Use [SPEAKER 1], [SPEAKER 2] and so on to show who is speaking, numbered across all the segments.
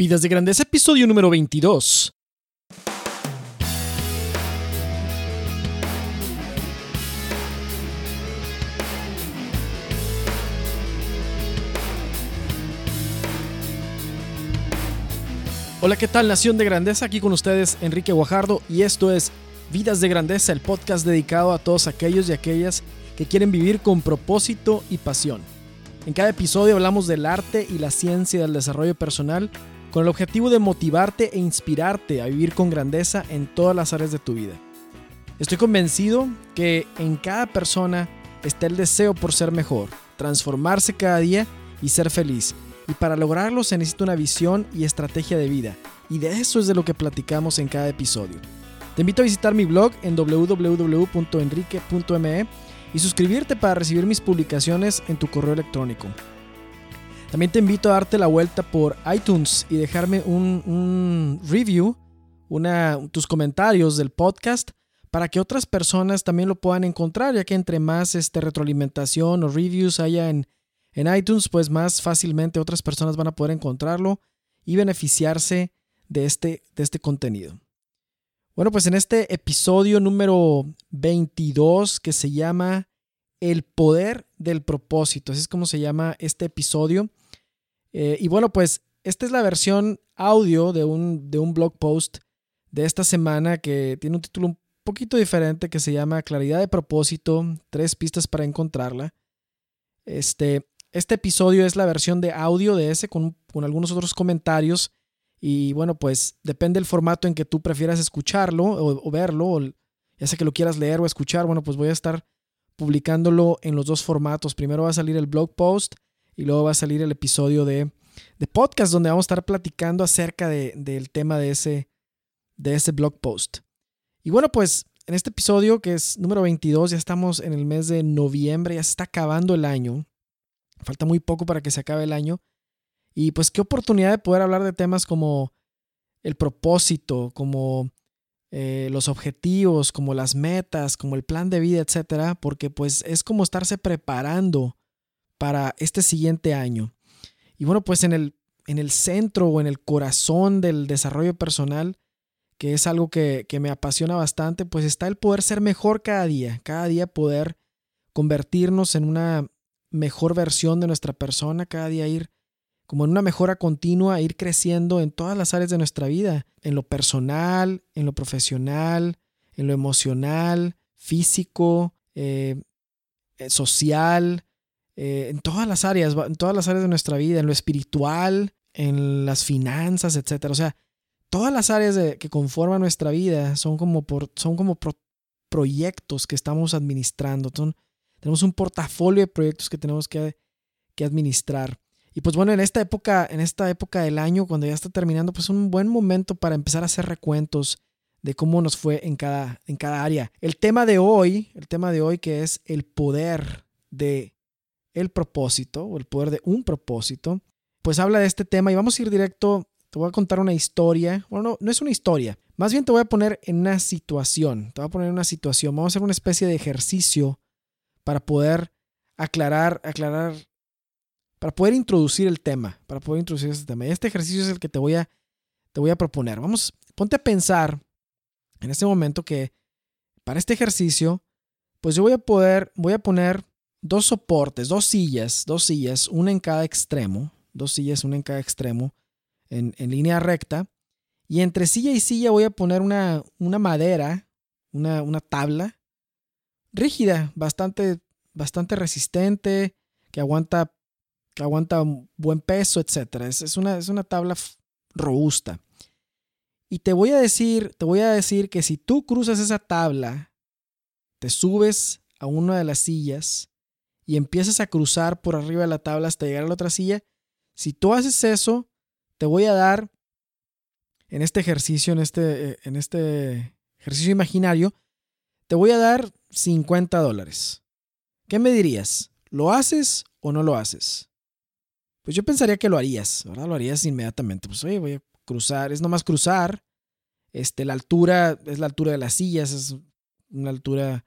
[SPEAKER 1] Vidas de Grandeza, episodio número 22. Hola, ¿qué tal Nación de Grandeza? Aquí con ustedes Enrique Guajardo y esto es Vidas de Grandeza, el podcast dedicado a todos aquellos y aquellas que quieren vivir con propósito y pasión. En cada episodio hablamos del arte y la ciencia del desarrollo personal con el objetivo de motivarte e inspirarte a vivir con grandeza en todas las áreas de tu vida. Estoy convencido que en cada persona está el deseo por ser mejor, transformarse cada día y ser feliz. Y para lograrlo se necesita una visión y estrategia de vida. Y de eso es de lo que platicamos en cada episodio. Te invito a visitar mi blog en www.enrique.me y suscribirte para recibir mis publicaciones en tu correo electrónico. También te invito a darte la vuelta por iTunes y dejarme un, review, una, tus comentarios del podcast para que otras personas también lo puedan encontrar, ya que entre más este, retroalimentación o reviews haya en, en iTunes, pues más fácilmente otras personas van a poder encontrarlo y beneficiarse de este, de este contenido. Bueno, pues en este episodio número 22 que se llama El poder del propósito, así es como se llama este episodio, eh, y bueno, pues esta es la versión audio de un, de un blog post de esta semana que tiene un título un poquito diferente que se llama Claridad de propósito, tres pistas para encontrarla. Este, este episodio es la versión de audio de ese con, con algunos otros comentarios y bueno, pues depende del formato en que tú prefieras escucharlo o, verlo, o ya sea que lo quieras leer o escuchar, bueno, pues voy a estar publicándolo en los dos formatos. Primero va a salir el blog post y luego va a salir el episodio de, podcast donde vamos a estar platicando acerca del tema de ese, de ese blog post. Y bueno, pues en este episodio que es número 22, ya estamos en el mes de noviembre, ya se está acabando el año. Falta muy poco para que se acabe el año. Y pues qué oportunidad de poder hablar de temas como el propósito, como eh, los objetivos, como las metas, como el plan de vida, etcétera, porque pues es como estarse preparando para este siguiente año. Y bueno, pues en el, en el centro o en el corazón del desarrollo personal, que es algo que, que me apasiona bastante, pues está el poder ser mejor cada día, cada día poder convertirnos en una mejor versión de nuestra persona, cada día ir como en una mejora continua, ir creciendo en todas las áreas de nuestra vida, en lo personal, en lo profesional, en lo emocional, físico, eh, eh, social, eh, en todas las áreas, en todas las áreas de nuestra vida, en lo espiritual, en las finanzas, etc. O sea, todas las áreas que conforman nuestra vida son como, por, son como proyectos que estamos administrando. tenemos un portafolio de proyectos que tenemos que, que administrar. Y pues bueno, en esta época, en esta época del año, cuando ya está terminando, pues un buen momento para empezar a hacer recuentos de cómo nos fue en cada, en cada área. El tema de hoy, el tema de hoy que es el poder de el propósito o el poder de un propósito, pues habla de este tema y vamos a ir directo, te voy a contar una historia, bueno, no, no es una historia, más bien te voy a poner en una situación, te voy a poner en una situación, vamos a hacer una especie de ejercicio para poder aclarar, aclarar, para poder introducir el tema, para poder introducir este tema. Y este ejercicio es el que te voy a, te voy a proponer. Vamos, ponte a pensar en este momento que para este ejercicio, pues yo voy a poder, voy a poner dos soportes, dos sillas, dos sillas, una en cada extremo, dos sillas, una en cada extremo, en, línea recta. Y entre silla y silla voy a poner una, una madera, una, una, tabla rígida, bastante, bastante resistente, que aguanta, que aguanta buen peso, etc. Es, es, una, es una tabla robusta. Y te voy a decir, te voy a decir que si tú cruzas esa tabla, te subes a una de las sillas y empiezas a cruzar por arriba de la tabla hasta llegar a la otra silla, si tú haces eso, te voy a dar en este ejercicio, en este, eh, en este ejercicio imaginario, te voy a dar 50 dólares. ¿Qué me dirías? ¿Lo haces o no lo haces? Pues yo pensaría que lo harías, ¿verdad? Lo harías inmediatamente. Pues oye, voy a cruzar, es nomás cruzar. Este, la altura es la altura de las sillas, es una altura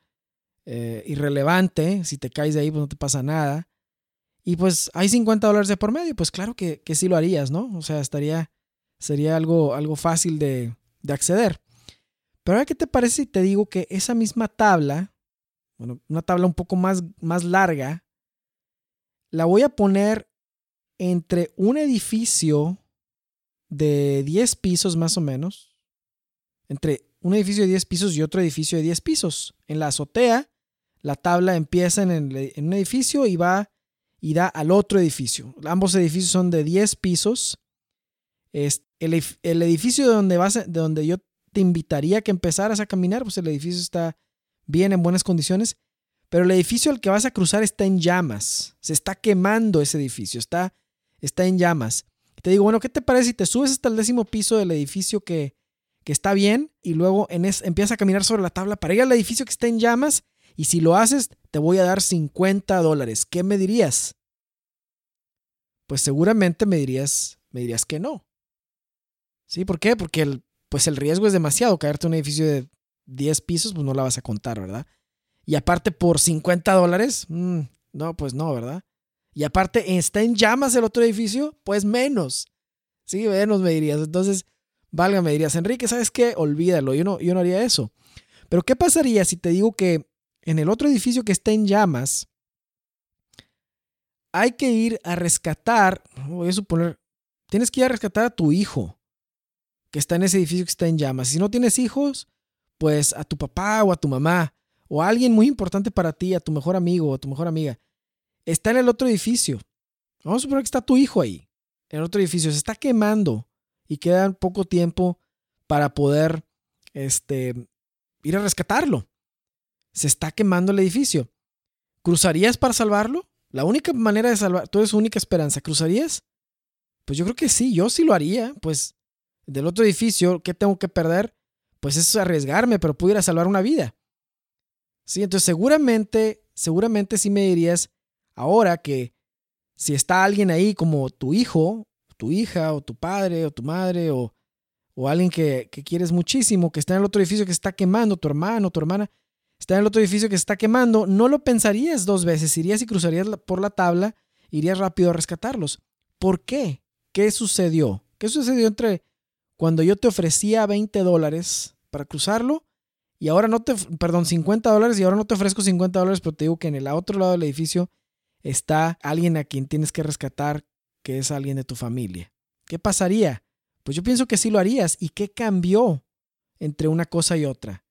[SPEAKER 1] eh, irrelevante. Si te caes de ahí, pues no te pasa nada. Y pues hay 50 dólares de por medio, pues claro que, que sí lo harías, ¿no? O sea, estaría, sería algo, algo fácil de, de acceder. Pero ahora, ¿qué te parece si te digo que esa misma tabla, bueno, una tabla un poco más, más larga, la voy a poner entre un edificio de 10 pisos más o menos, entre un edificio de 10 pisos y otro edificio de 10 pisos. En la azotea, la tabla empieza en, en un edificio y va y da al otro edificio. Ambos edificios son de 10 pisos. Es el, el, edificio de donde, vas, de donde yo te invitaría que empezaras a caminar, pues el edificio está bien en buenas condiciones, pero el edificio al que vas a cruzar está en llamas. Se está quemando ese edificio, está, está en llamas. Te digo, bueno, ¿qué te parece si te subes hasta el décimo piso del edificio que, que está bien y luego en empiezas a caminar sobre la tabla para ir al edificio que está en llamas y si lo haces, te voy a dar 50 dólares. ¿Qué me dirías? Pues seguramente me dirías, me dirías que no. ¿Sí? ¿Por qué? Porque el, pues el riesgo es demasiado. Caerte en un edificio de 10 pisos, pues no la vas a contar, ¿verdad? Y aparte por 50 dólares, mm, no, pues no, ¿verdad? Y aparte está en llamas el otro edificio, pues menos. Sí, menos me dirías. Entonces, valga, me dirías, Enrique, ¿sabes qué? Olvídalo, yo no, yo no haría eso. Pero ¿qué pasaría si te digo que en el otro edificio que está en llamas, hay que ir a rescatar, voy a suponer, tienes que ir a rescatar a tu hijo que está en ese edificio que está en llamas. Si no tienes hijos, pues a tu papá o a tu mamá o a alguien muy importante para ti, a tu mejor amigo o a tu mejor amiga. Está en el otro edificio. Vamos a suponer que está tu hijo ahí, en el otro edificio. Se está quemando y queda poco tiempo para poder este, ir a rescatarlo se está quemando el edificio. ¿Cruzarías para salvarlo? La única manera de salvar, tú eres su única esperanza, ¿cruzarías? Pues yo creo que sí, yo sí lo haría. Pues del otro edificio, ¿qué tengo que perder? Pues es arriesgarme, pero pudiera salvar una vida. Sí, entonces seguramente, seguramente sí me dirías ahora que si está alguien ahí como tu hijo, tu hija, o tu padre, o tu madre, o, o alguien que, que quieres muchísimo, que está en el otro edificio que está quemando, tu hermano, tu hermana, está en el otro edificio que se está quemando, no lo pensarías dos veces, irías y cruzarías por la tabla, irías rápido a rescatarlos. ¿Por qué? ¿Qué sucedió? ¿Qué sucedió entre cuando yo te ofrecía 20 dólares para cruzarlo y ahora no te, perdón, 50 dólares y ahora no te ofrezco 50 dólares, pero te digo que en el otro lado del edificio está alguien a quien tienes que rescatar, que es alguien de tu familia? ¿Qué pasaría? Pues yo pienso que sí lo harías. ¿Y qué cambió entre una cosa y otra?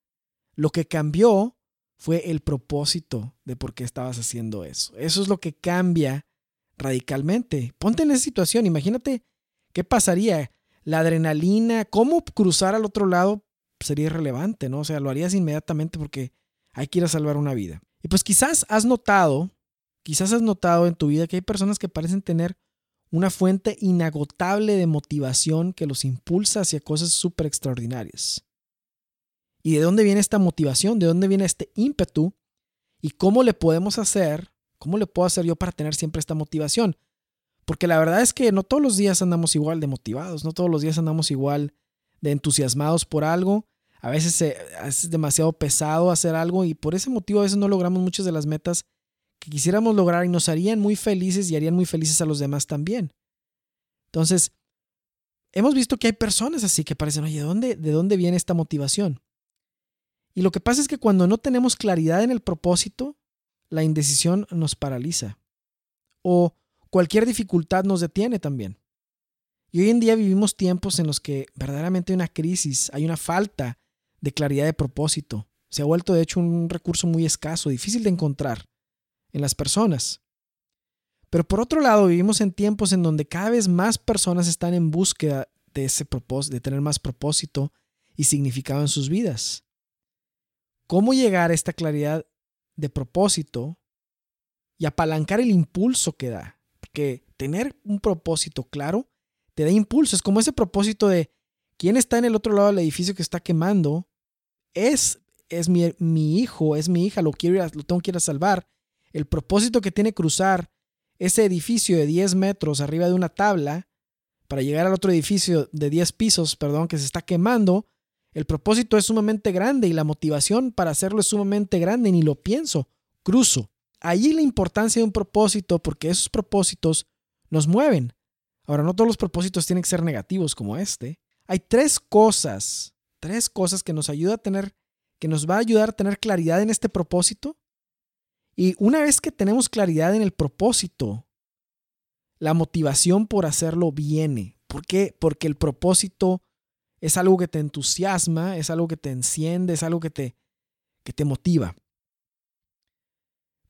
[SPEAKER 1] Lo que cambió fue el propósito de por qué estabas haciendo eso. Eso es lo que cambia radicalmente. Ponte en esa situación, imagínate qué pasaría. La adrenalina, cómo cruzar al otro lado sería irrelevante, ¿no? O sea, lo harías inmediatamente porque hay que ir a salvar una vida. Y pues quizás has notado, quizás has notado en tu vida que hay personas que parecen tener una fuente inagotable de motivación que los impulsa hacia cosas súper extraordinarias. ¿Y de dónde viene esta motivación? ¿De dónde viene este ímpetu? ¿Y cómo le podemos hacer? ¿Cómo le puedo hacer yo para tener siempre esta motivación? Porque la verdad es que no todos los días andamos igual de motivados, no todos los días andamos igual de entusiasmados por algo. A veces, es demasiado pesado hacer algo y por ese motivo a veces no logramos muchas de las metas que quisiéramos lograr y nos harían muy felices y harían muy felices a los demás también. Entonces, hemos visto que hay personas así que parecen, oye, ¿de dónde, ¿de dónde viene esta motivación? Y lo que pasa es que cuando no tenemos claridad en el propósito, la indecisión nos paraliza. O cualquier dificultad nos detiene también. Y hoy en día vivimos tiempos en los que verdaderamente hay una crisis, hay una falta de claridad de propósito. Se ha vuelto de hecho un recurso muy escaso, difícil de encontrar en las personas. Pero por otro lado, vivimos en tiempos en donde cada vez más personas están en búsqueda de ese propósito, de tener más propósito y significado en sus vidas cómo llegar a esta claridad de propósito y apalancar el impulso que da. Porque tener un propósito claro te da impulso. Es como ese propósito de quién está en el otro lado del edificio que está quemando. Es, es mi, mi hijo, es mi hija, lo, quiero lo tengo que ir a salvar. El propósito que tiene cruzar ese edificio de 10 metros arriba de una tabla para llegar al otro edificio de 10 pisos, perdón, que se está quemando, el propósito es sumamente grande y la motivación para hacerlo es sumamente grande, ni lo pienso, cruzo. Allí la importancia de un propósito, porque esos propósitos nos mueven. Ahora, no todos los propósitos tienen que ser negativos como este. Hay tres cosas, tres cosas que nos ayuda a tener, que nos va a ayudar a tener claridad en este propósito. Y una vez que tenemos claridad en el propósito, la motivación por hacerlo viene. ¿Por qué? Porque el propósito es algo que te entusiasma, es algo que te enciende, es algo que te, que te motiva.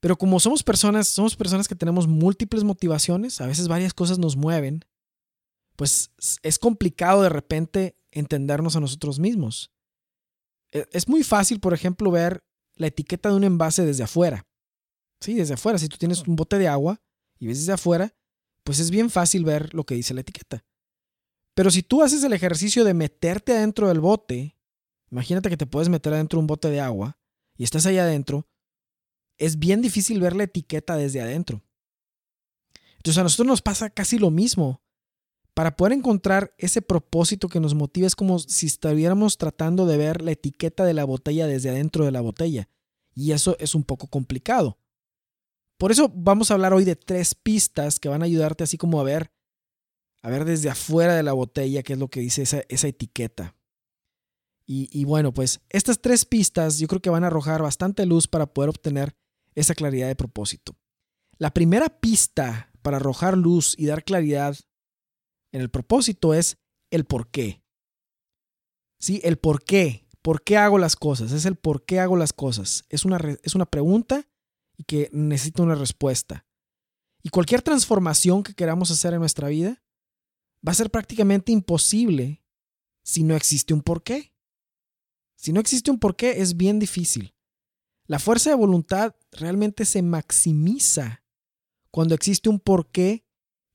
[SPEAKER 1] Pero como somos personas, somos personas que tenemos múltiples motivaciones, a veces varias cosas nos mueven, pues es complicado de repente entendernos a nosotros mismos. E, es muy fácil, por ejemplo, ver la etiqueta de un envase desde afuera. Sí, desde afuera. Si tú tienes un bote de agua y ves desde afuera, pues es bien fácil ver lo que dice la etiqueta. Pero si tú haces el ejercicio de meterte adentro del bote, imagínate que te puedes meter adentro de un bote de agua y estás ahí adentro, es bien difícil ver la etiqueta desde adentro. Entonces a nosotros nos pasa casi lo mismo. Para poder encontrar ese propósito que nos motiva es como si estuviéramos tratando de ver la etiqueta de la botella desde adentro de la botella. Y eso es un poco complicado. Por eso vamos a hablar hoy de tres pistas que van a ayudarte así como a ver, a ver desde afuera de la botella qué es lo que dice esa, etiqueta. Y, y bueno, pues estas tres pistas yo creo que van a arrojar bastante luz para poder obtener esa claridad de propósito. La primera pista para arrojar luz y dar claridad en el propósito es el por qué. Sí, el por qué. ¿Por qué hago las cosas? Es el por qué hago las cosas. Es una, es una pregunta y que necesita una respuesta. Y cualquier transformación que queramos hacer en nuestra vida va a ser prácticamente imposible si no existe un por qué. Si no existe un por qué es bien difícil. La fuerza de voluntad realmente se maximiza cuando existe un porqué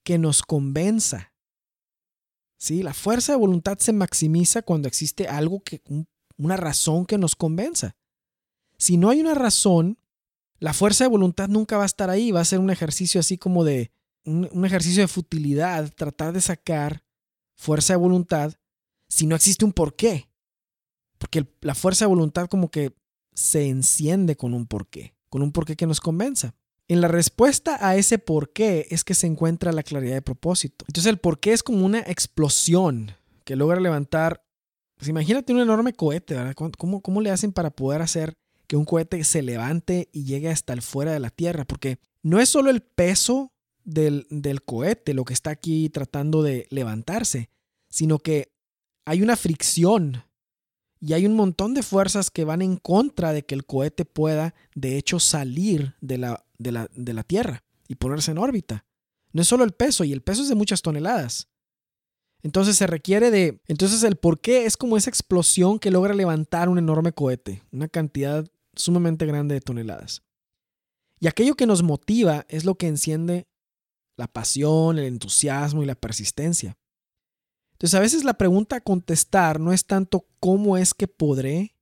[SPEAKER 1] que nos convenza. ¿Sí? La fuerza de voluntad se maximiza cuando existe algo que, una razón que nos convenza. Si no hay una razón, la fuerza de voluntad nunca va a estar ahí, va a ser un ejercicio así como de, un, ejercicio de futilidad, tratar de sacar fuerza de voluntad si no existe un porqué. Porque la fuerza de voluntad como que se enciende con un porqué, con un porqué que nos convenza. En la respuesta a ese porqué es que se encuentra la claridad de propósito. Entonces el porqué es como una explosión que logra levantar, pues imagínate un enorme cohete, ¿verdad? ¿Cómo, ¿Cómo le hacen para poder hacer que un cohete se levante y llegue hasta el fuera de la Tierra? Porque no es solo el peso del, del cohete lo que está aquí tratando de levantarse, sino que hay una fricción y hay un montón de fuerzas que van en contra de que el cohete pueda, de hecho, salir de la, de la, de la Tierra y ponerse en órbita. No es solo el peso, y el peso es de muchas toneladas. Entonces se requiere de... Entonces el por qué es como esa explosión que logra levantar un enorme cohete, una cantidad sumamente grande de toneladas. Y aquello que nos motiva es lo que enciende la pasión, el entusiasmo y la persistencia. Entonces a veces la pregunta a contestar no es tanto cómo es que podré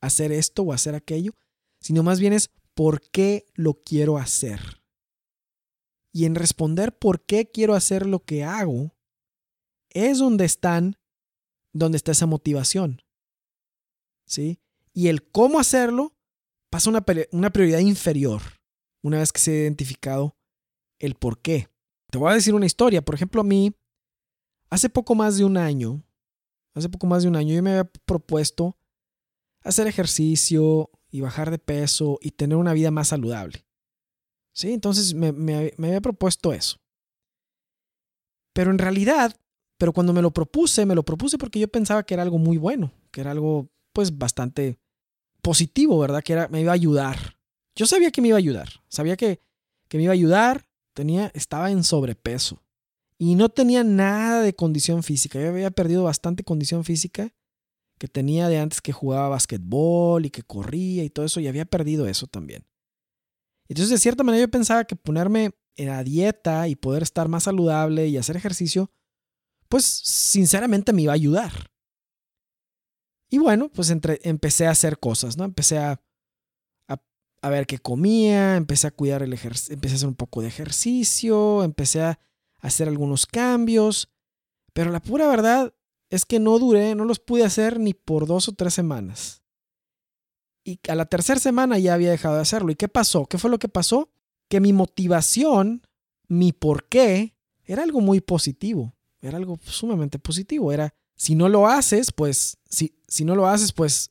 [SPEAKER 1] hacer esto o hacer aquello, sino más bien es por qué lo quiero hacer. Y en responder por qué quiero hacer lo que hago, es donde están, donde está esa motivación. ¿Sí? Y el cómo hacerlo pasa una, una prioridad inferior una vez que se ha identificado el por qué. Te voy a decir una historia. Por ejemplo, a mí Hace poco más de un año, hace poco más de un año yo me había propuesto hacer ejercicio y bajar de peso y tener una vida más saludable. Sí, entonces me, me, había propuesto eso. Pero en realidad, pero cuando me lo propuse, me lo propuse porque yo pensaba que era algo muy bueno, que era algo pues bastante positivo, ¿verdad? Que era, me iba a ayudar. Yo sabía que me iba a ayudar, sabía que, que me iba a ayudar, tenía, estaba en sobrepeso. Y no tenía nada de condición física. Yo había perdido bastante condición física que tenía de antes que jugaba basquetbol y que corría y todo eso. Y había perdido eso también. Entonces, de cierta manera, yo pensaba que ponerme en la dieta y poder estar más saludable y hacer ejercicio, pues sinceramente me iba a ayudar. Y bueno, pues empecé a hacer cosas, ¿no? Empecé a, a, ver qué comía, empecé a cuidar el ejercicio, empecé a hacer un poco de ejercicio, empecé a hacer algunos cambios, pero la pura verdad es que no duré, no los pude hacer ni por dos o tres semanas. Y a la tercera semana ya había dejado de hacerlo. ¿Y qué pasó? ¿Qué fue lo que pasó? Que mi motivación, mi por qué, era algo muy positivo, era algo sumamente positivo, era si no lo haces, pues si, si no lo haces, pues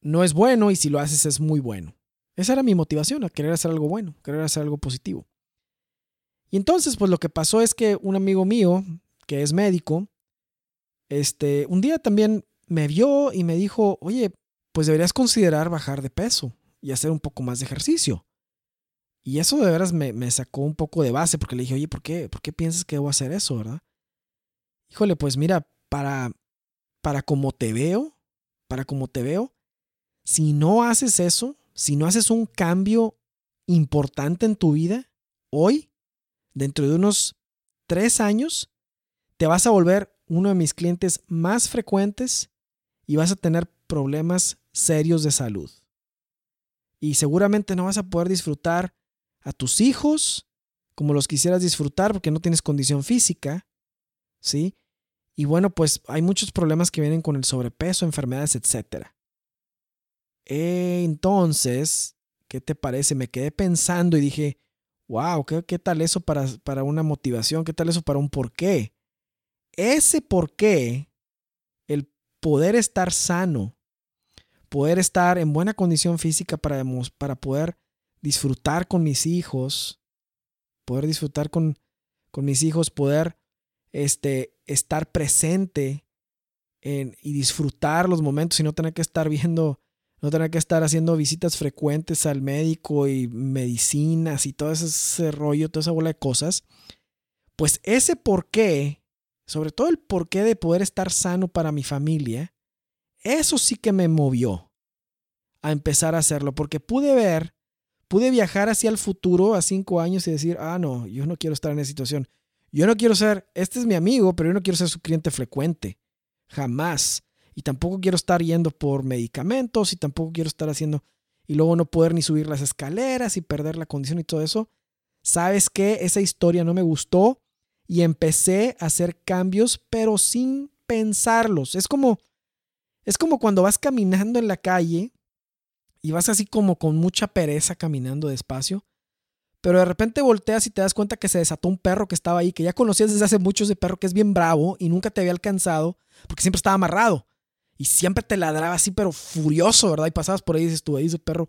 [SPEAKER 1] no es bueno y si lo haces es muy bueno. Esa era mi motivación, a querer hacer algo bueno, querer hacer algo positivo. Y entonces, pues lo que pasó es que un amigo mío, que es médico, este, un día también me vio y me dijo, oye, pues deberías considerar bajar de peso y hacer un poco más de ejercicio. Y eso de veras me, sacó un poco de base porque le dije, oye, ¿por qué, ¿por qué piensas que debo hacer eso, verdad? Híjole, pues mira, para, para como te veo, para como te veo, si no haces eso, si no haces un cambio importante en tu vida, hoy, dentro de unos tres años, te vas a volver uno de mis clientes más frecuentes y vas a tener problemas serios de salud. Y seguramente no vas a poder disfrutar a tus hijos como los quisieras disfrutar porque no tienes condición física, ¿sí? Y bueno, pues hay muchos problemas que vienen con el sobrepeso, enfermedades, etc. Entonces, ¿qué te parece? Me quedé pensando y dije, wow, ¿qué, qué tal eso para, para una motivación? ¿Qué tal eso para un porqué? Ese porqué, el poder estar sano, poder estar en buena condición física para, para poder disfrutar con mis hijos, poder disfrutar con, con mis hijos, poder este, estar presente en, y disfrutar los momentos y no tener que estar viendo, no tener que estar haciendo visitas frecuentes al médico y medicinas y todo ese rollo, toda esa bola de cosas, pues ese porqué, sobre todo el porqué de poder estar sano para mi familia, eso sí que me movió a empezar a hacerlo, porque pude ver, pude viajar hacia el futuro a cinco años y decir, ah, no, yo no quiero estar en esa situación. Yo no quiero ser, este es mi amigo, pero yo no quiero ser su cliente frecuente. Jamás. Y tampoco quiero estar yendo por medicamentos y tampoco quiero estar haciendo y luego no poder ni subir las escaleras y perder la condición y todo eso. ¿Sabes qué? Esa historia no me gustó y empecé a hacer cambios, pero sin pensarlos. Es como es como cuando vas caminando en la calle y vas así como con mucha pereza caminando despacio pero de repente volteas y te das cuenta que se desató un perro que estaba ahí, que ya conocías desde hace mucho ese perro que es bien bravo y nunca te había alcanzado porque siempre estaba amarrado y siempre te ladraba así, pero furioso, ¿verdad? Y pasabas por ahí y dices tú, ahí ese perro,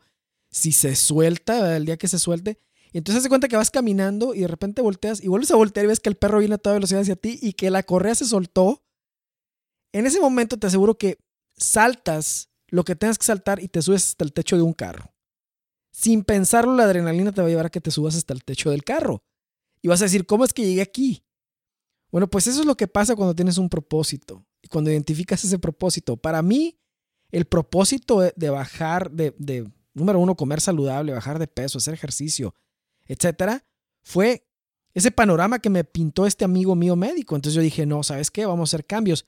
[SPEAKER 1] si se suelta, el día que se suelte. Y entonces te cuenta que vas caminando y de repente volteas y vuelves a voltear y ves que el perro viene a toda velocidad hacia ti y que la correa se soltó. En ese momento te aseguro que saltas lo que tengas que saltar y te subes hasta el techo de un carro sin pensarlo, la adrenalina te va a llevar a que te subas hasta el techo del carro. Y vas a decir, ¿cómo es que llegué aquí? Bueno, pues eso es lo que pasa cuando tienes un propósito cuando identificas ese propósito. Para mí, el propósito de bajar, de, de número uno, comer saludable, bajar de peso, hacer ejercicio, etcétera, fue ese panorama que me pintó este amigo mío médico. Entonces yo dije, no, ¿sabes qué? Vamos a hacer cambios.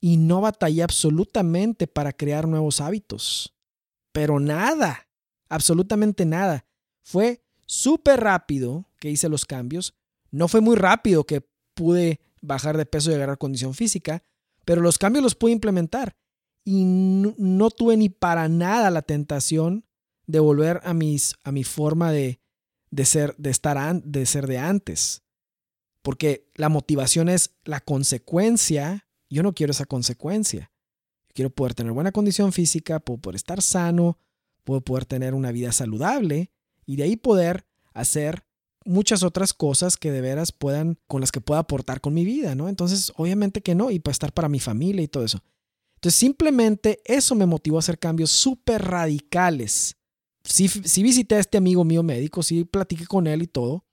[SPEAKER 1] Y no batallé absolutamente para crear nuevos hábitos. Pero nada absolutamente nada. Fue súper rápido que hice los cambios. No fue muy rápido que pude bajar de peso y agarrar condición física, pero los cambios los pude implementar. Y no, tuve ni para nada la tentación de volver a, mis, a mi forma de, de ser, de estar, de ser de antes. Porque la motivación es la consecuencia. Yo no quiero esa consecuencia. quiero poder tener buena condición física, poder estar sano, puedo poder tener una vida saludable y de ahí poder hacer muchas otras cosas que de veras puedan, con las que pueda aportar con mi vida, ¿no? Entonces, obviamente que no, y para estar para mi familia y todo eso. Entonces, simplemente eso me motivó a hacer cambios súper radicales. Sí, sí visité a este amigo mío médico, sí platiqué con él y todo,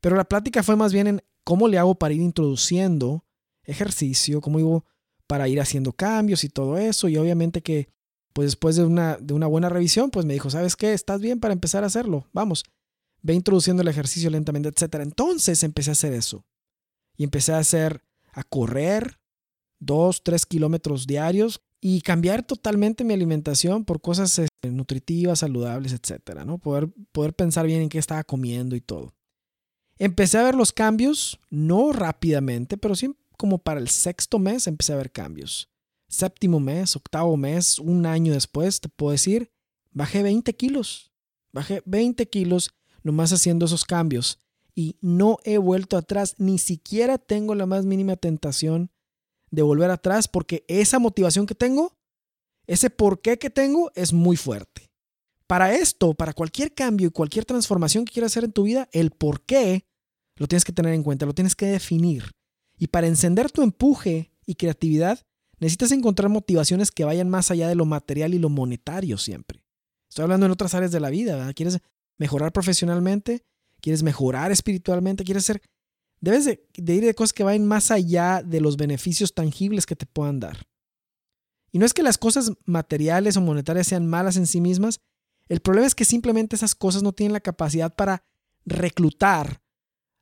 [SPEAKER 1] pero la plática fue más bien en cómo le hago para ir introduciendo ejercicio, cómo iba para ir haciendo cambios y todo eso, y obviamente que pues después de una, de una buena revisión, pues me dijo, ¿sabes qué? Estás bien para empezar a hacerlo. Vamos, ve introduciendo el ejercicio lentamente, etc. Entonces empecé a hacer eso. Y empecé a hacer, a correr dos, tres kilómetros diarios y cambiar totalmente mi alimentación por cosas este, nutritivas, saludables, etc. ¿no? Poder, poder pensar bien en qué estaba comiendo y todo. Empecé a ver los cambios, no rápidamente, pero sí como para el sexto mes empecé a ver cambios séptimo mes, octavo mes, un año después, te puedo decir, bajé 20 kilos. Bajé 20 kilos nomás haciendo esos cambios. y no he vuelto atrás, ni siquiera tengo la más mínima tentación de volver atrás porque esa motivación que tengo, ese porqué que tengo es muy fuerte. Para esto, para cualquier cambio y cualquier transformación que quieras hacer en tu vida, el porqué lo tienes que tener en cuenta, lo tienes que definir. Y para encender tu empuje y creatividad, necesitas encontrar motivaciones que vayan más allá de lo material y lo monetario siempre. Estoy hablando en otras áreas de la vida, ¿Quieres mejorar profesionalmente? ¿Quieres mejorar espiritualmente? ¿Quieres ser Debes de, ir de cosas que vayan más allá de los beneficios tangibles que te puedan dar. Y no es que las cosas materiales o monetarias sean malas en sí mismas, el problema es que simplemente esas cosas no tienen la capacidad para reclutar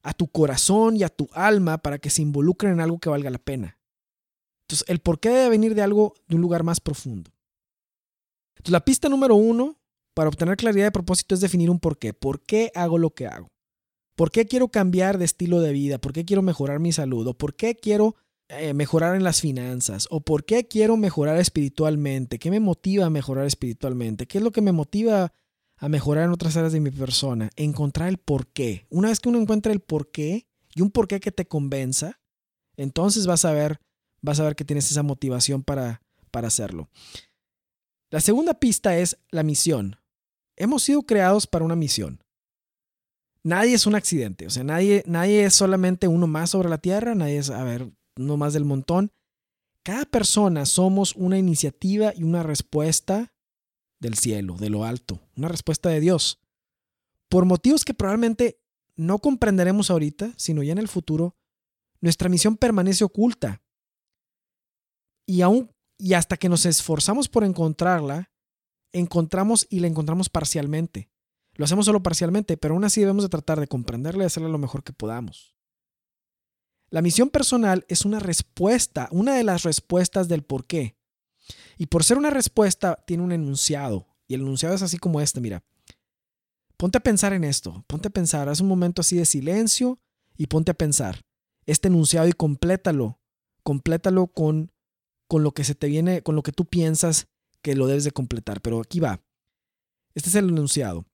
[SPEAKER 1] a tu corazón y a tu alma para que se involucren en algo que valga la pena. Entonces, el por qué debe venir de algo de un lugar más profundo. Entonces, la pista número uno para obtener claridad de propósito es definir un por qué. ¿Por qué hago lo que hago? ¿Por qué quiero cambiar de estilo de vida? ¿Por qué quiero mejorar mi salud? ¿O por qué quiero eh, mejorar en las finanzas? ¿O por qué quiero mejorar espiritualmente? ¿Qué me motiva a mejorar espiritualmente? ¿Qué es lo que me motiva a mejorar en otras áreas de mi persona? Encontrar el por qué. Una vez que uno encuentra el por qué y un por qué que te convenza, entonces vas a ver, vas a ver que tienes esa motivación para, para hacerlo. La segunda pista es la misión. Hemos sido creados para una misión. Nadie es un accidente, o sea, nadie, nadie es solamente uno más sobre la Tierra, nadie es, a ver, uno más del montón. Cada persona somos una iniciativa y una respuesta del cielo, de lo alto, una respuesta de Dios. Por motivos que probablemente no comprenderemos ahorita, sino ya en el futuro, nuestra misión permanece oculta. Y aún y hasta que nos esforzamos por encontrarla, encontramos y la encontramos parcialmente. Lo hacemos solo parcialmente, pero aún así debemos de tratar de comprenderla y hacerla lo mejor que podamos. La misión personal es una respuesta, una de las respuestas del por qué. Y por ser una respuesta, tiene un enunciado. Y el enunciado es así como este, mira. Ponte a pensar en esto, ponte a pensar, haz un momento así de silencio y ponte a pensar este enunciado y complétalo. Complétalo con, con lo que se te viene, con lo que tú piensas que lo debes de completar. Pero aquí va. Este es el enunciado.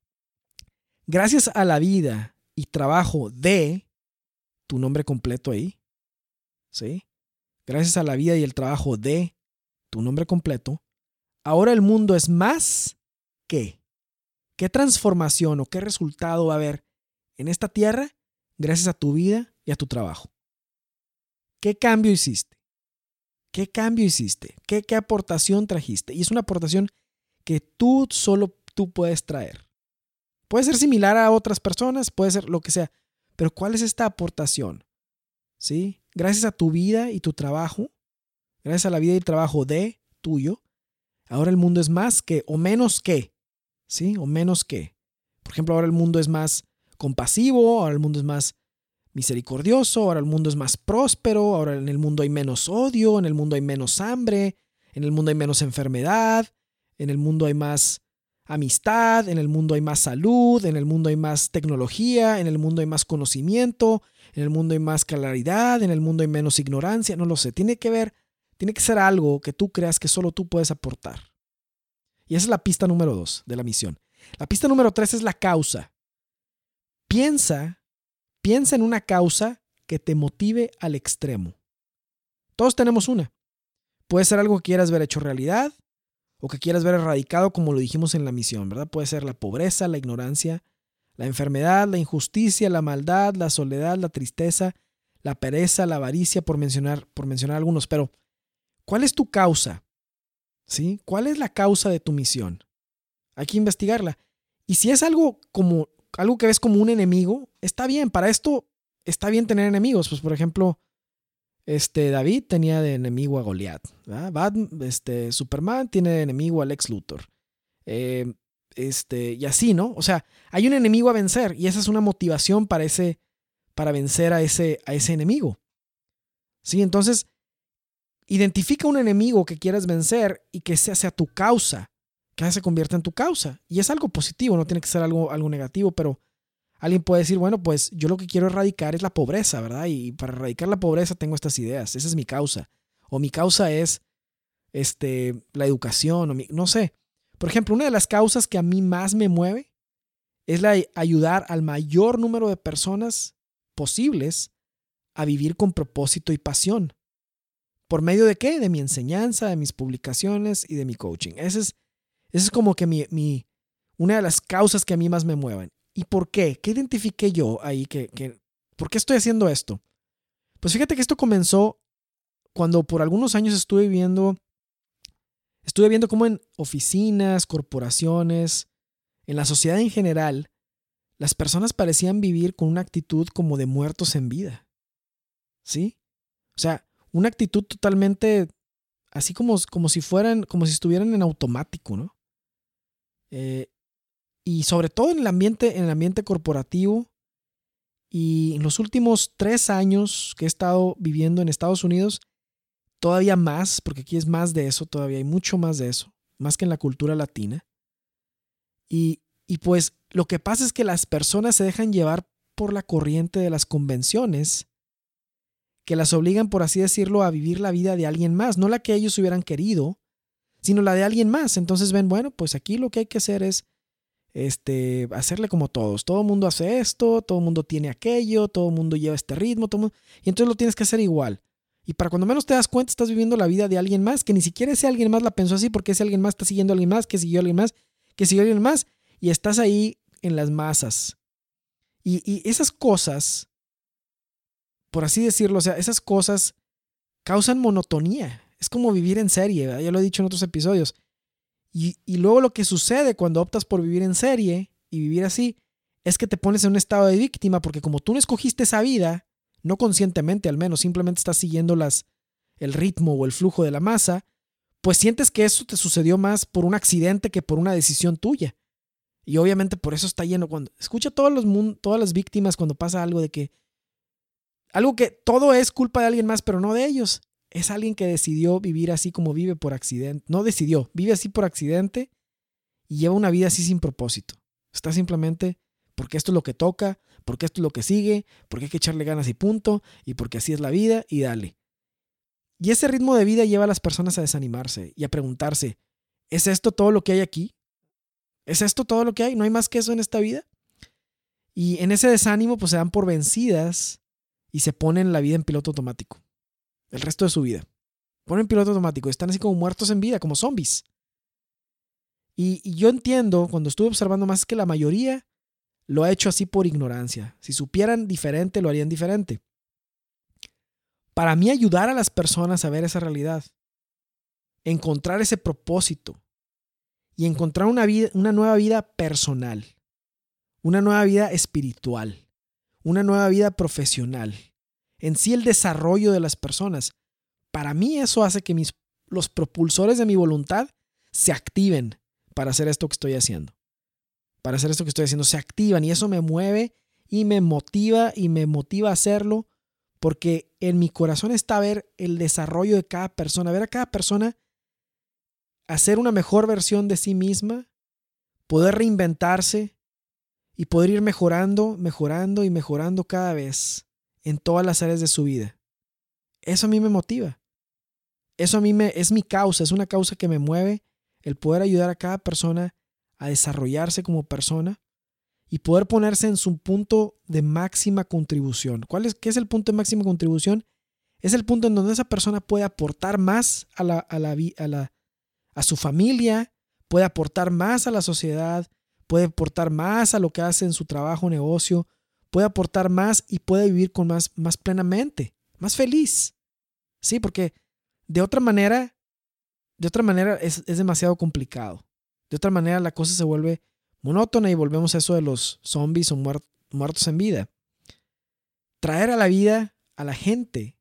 [SPEAKER 1] Gracias a la vida y trabajo de tu nombre completo ahí, ¿sí? Gracias a la vida y el trabajo de tu nombre completo, ahora el mundo es más que. ¿Qué transformación o qué resultado va a haber en esta tierra gracias a tu vida y a tu trabajo? ¿Qué cambio hiciste? ¿Qué cambio hiciste? ¿Qué, qué aportación trajiste? Y es una aportación que tú solo tú puedes traer. Puede ser similar a otras personas, puede ser lo que sea, pero ¿cuál es esta aportación? ¿Sí? Gracias a tu vida y tu trabajo, gracias a la vida y el trabajo de tuyo, ahora el mundo es más que o menos que, ¿sí? O menos que. Por ejemplo, ahora el mundo es más compasivo, ahora el mundo es más misericordioso, ahora el mundo es más próspero, ahora en el mundo hay menos odio, en el mundo hay menos hambre, en el mundo hay menos enfermedad, en el mundo hay más amistad, en el mundo hay más salud, en el mundo hay más tecnología, en el mundo hay más conocimiento, en el mundo hay más claridad, en el mundo hay menos ignorancia, no lo sé. Tiene que ver, tiene que ser algo que tú creas que solo tú puedes aportar. Y esa es la pista número dos de la misión. La pista número tres es la causa. Piensa, piensa en una causa que te motive al extremo. Todos tenemos una. Puede ser algo que quieras ver hecho realidad, o que quieras ver erradicado como lo dijimos en la misión, ¿verdad? Puede ser la pobreza, la ignorancia, la enfermedad, la injusticia, la maldad, la soledad, la tristeza, la pereza, la avaricia, por mencionar, por mencionar algunos. Pero, ¿cuál es tu causa? ¿Sí? ¿Cuál es la causa de tu misión? Hay que investigarla. Y si es algo como algo que ves como un enemigo, está bien. Para esto está bien tener enemigos. Pues, por ejemplo, este, David tenía de enemigo a Goliat. este, Superman tiene de enemigo a Lex Luthor. Eh, este, y así, ¿no? O sea, hay un enemigo a vencer y esa es una motivación para, ese, para vencer a ese, a ese enemigo. ¿Sí? Entonces, identifica un enemigo que quieras vencer y que sea, sea tu causa, que se convierta en tu causa. Y es algo positivo, no tiene que ser algo, algo negativo, pero Alguien puede decir, bueno, pues yo lo que quiero erradicar es la pobreza, ¿verdad? Y para erradicar la pobreza tengo estas ideas, esa es mi causa. O mi causa es este, la educación, o no sé. Por ejemplo, una de las causas que a mí más me mueve es la ayudar al mayor número de personas posibles a vivir con propósito y pasión. ¿Por medio de qué? De mi enseñanza, de mis publicaciones y de mi coaching. Esa es, es como que mi, mi, una de las causas que a mí más me mueven. ¿Y por qué? ¿Qué identifiqué yo ahí? Que, que, ¿Por qué estoy haciendo esto? Pues fíjate que esto comenzó cuando por algunos años estuve viendo, estuve viendo cómo en oficinas, corporaciones, en la sociedad en general, las personas parecían vivir con una actitud como de muertos en vida. ¿Sí? O sea, una actitud totalmente así como, como si fueran, como si estuvieran en automático, ¿no? Eh, y sobre todo en el ambiente, en el ambiente corporativo. Y en los últimos tres años que he estado viviendo en Estados Unidos, todavía más, porque aquí es más de eso, todavía hay mucho más de eso, más que en la cultura latina. Y, y pues lo que pasa es que las personas se dejan llevar por la corriente de las convenciones que las obligan, por así decirlo, a vivir la vida de alguien más, no la que ellos hubieran querido, sino la de alguien más. Entonces ven, bueno, pues aquí lo que hay que hacer es este, hacerle como todos. Todo el mundo hace esto, todo el mundo tiene aquello, todo el mundo lleva este ritmo, todo y entonces lo tienes que hacer igual. Y para cuando menos te das cuenta, estás viviendo la vida de alguien más, que ni siquiera ese alguien más la pensó así, porque ese alguien más está siguiendo a alguien más, que siguió a alguien más, que siguió a alguien más, y estás ahí en las masas. Y, esas cosas, por así decirlo, o sea, esas cosas causan monotonía. Es como vivir en serie, ya lo he dicho en otros episodios. Y, y, luego lo que sucede cuando optas por vivir en serie y vivir así, es que te pones en un estado de víctima, porque como tú no escogiste esa vida, no conscientemente al menos, simplemente estás siguiendo las, el ritmo o el flujo de la masa, pues sientes que eso te sucedió más por un accidente que por una decisión tuya. Y obviamente por eso está lleno. Cuando escucha todos los todas las víctimas cuando pasa algo de que algo que todo es culpa de alguien más, pero no de ellos. Es alguien que decidió vivir así como vive por accidente. No decidió, vive así por accidente y lleva una vida así sin propósito. Está simplemente porque esto es lo que toca, porque esto es lo que sigue, porque hay que echarle ganas y punto, y porque así es la vida y dale. Y ese ritmo de vida lleva a las personas a desanimarse y a preguntarse, ¿es esto todo lo que hay aquí? ¿Es esto todo lo que hay? ¿No hay más que eso en esta vida? Y en ese desánimo, pues se dan por vencidas y se ponen la vida en piloto automático. El resto de su vida. Ponen piloto automático. Están así como muertos en vida, como zombies. Y, y yo entiendo, cuando estuve observando más, que la mayoría lo ha hecho así por ignorancia. Si supieran diferente, lo harían diferente. Para mí, ayudar a las personas a ver esa realidad, encontrar ese propósito, y encontrar una, vida, una nueva vida personal, una nueva vida espiritual, una nueva vida profesional, en sí el desarrollo de las personas. Para mí eso hace que mis, los propulsores de mi voluntad se activen para hacer esto que estoy haciendo. Para hacer esto que estoy haciendo, se activan y eso me mueve y me motiva y me motiva a hacerlo porque en mi corazón está ver el desarrollo de cada persona, ver a cada persona hacer una mejor versión de sí misma, poder reinventarse y poder ir mejorando, mejorando y mejorando cada vez en todas las áreas de su vida. Eso a mí me motiva. Eso a mí me, es mi causa, es una causa que me mueve el poder ayudar a cada persona a desarrollarse como persona y poder ponerse en su punto de máxima contribución. ¿Cuál es, ¿Qué es el punto de máxima contribución? Es el punto en donde esa persona puede aportar más a la, a la, a la, a su familia, puede aportar más a la sociedad, puede aportar más a lo que hace en su trabajo, negocio, puede aportar más y puede vivir con más, más plenamente, más feliz. Sí, porque de otra manera, de otra manera es, demasiado complicado. De otra manera la cosa se vuelve monótona y volvemos a eso de los zombies o muertos en vida. Traer a la vida a la gente,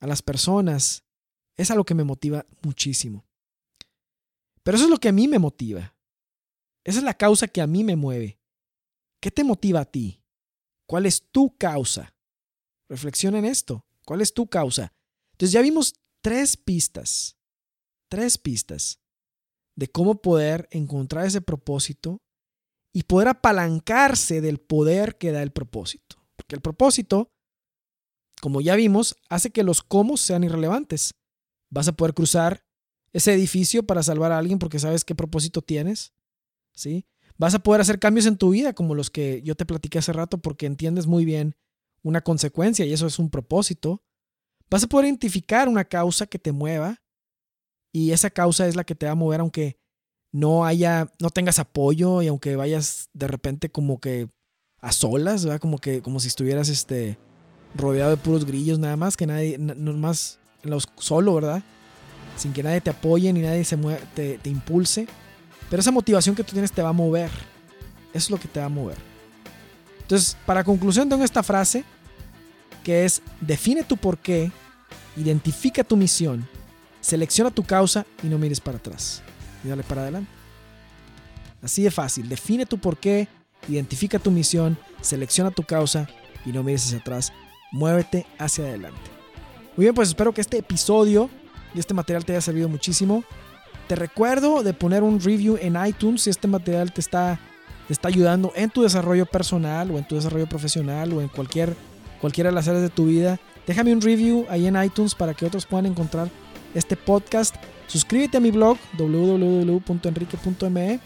[SPEAKER 1] a las personas, es algo que me motiva muchísimo. Pero eso es lo que a mí me motiva. Esa es la causa que a mí me mueve. ¿Qué te motiva a ti? ¿Cuál es tu causa? Reflexiona en esto. ¿Cuál es tu causa? Entonces ya vimos tres pistas, tres pistas de cómo poder encontrar ese propósito y poder apalancarse del poder que da el propósito. Porque el propósito, como ya vimos, hace que los cómo sean irrelevantes. Vas a poder cruzar ese edificio para salvar a alguien porque sabes qué propósito tienes. ¿sí? Vas a poder hacer cambios en tu vida como los que yo te platiqué hace rato porque entiendes muy bien una consecuencia y eso es un propósito. Vas a poder identificar una causa que te mueva y esa causa es la que te va a mover aunque no haya, no tengas apoyo y aunque vayas de repente como que a solas, ¿verdad? Como que, como si estuvieras este, rodeado de puros grillos nada más, que nadie, más solo, ¿verdad? Sin que nadie te apoye ni nadie se te impulse. Pero esa motivación que tú tienes te va a mover. Eso es lo que te va a mover. Entonces, para conclusión tengo esta frase que es define tu porqué, identifica tu misión, selecciona tu causa y no mires para atrás. Y dale para adelante. Así de fácil. Define tu porqué, identifica tu misión, selecciona tu causa y no mires hacia atrás. Muévete hacia adelante. Muy bien, pues espero que este episodio y este material te haya servido muchísimo. Te recuerdo de poner un review en iTunes si este material te está, te está ayudando en tu desarrollo personal o en tu desarrollo profesional o en cualquier, cualquiera de las áreas de tu vida. Déjame un review ahí en iTunes para que otros puedan encontrar este podcast. Suscríbete a mi blog www.enrique.me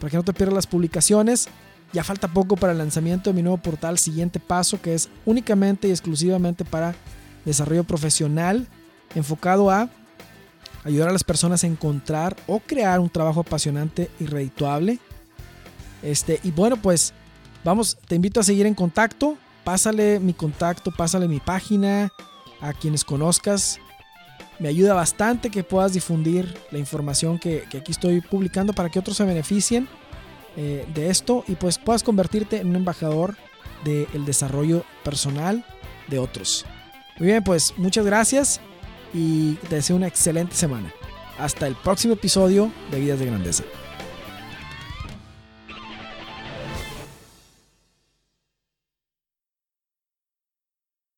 [SPEAKER 1] para que no te pierdas las publicaciones. Ya falta poco para el lanzamiento de mi nuevo portal Siguiente Paso, que es únicamente y exclusivamente para desarrollo profesional, enfocado a ayudar a las personas a encontrar o crear un trabajo apasionante y redituable. Este, y bueno, pues vamos, te invito a seguir en contacto. Pásale mi contacto, pásale mi página a quienes conozcas. Me ayuda bastante que puedas difundir la información que, aquí estoy publicando para que otros se beneficien eh, de esto y pues puedas convertirte en un embajador del desarrollo personal de otros. Muy bien, pues muchas gracias y te deseo una excelente semana. Hasta el próximo episodio de Vidas de Grandeza.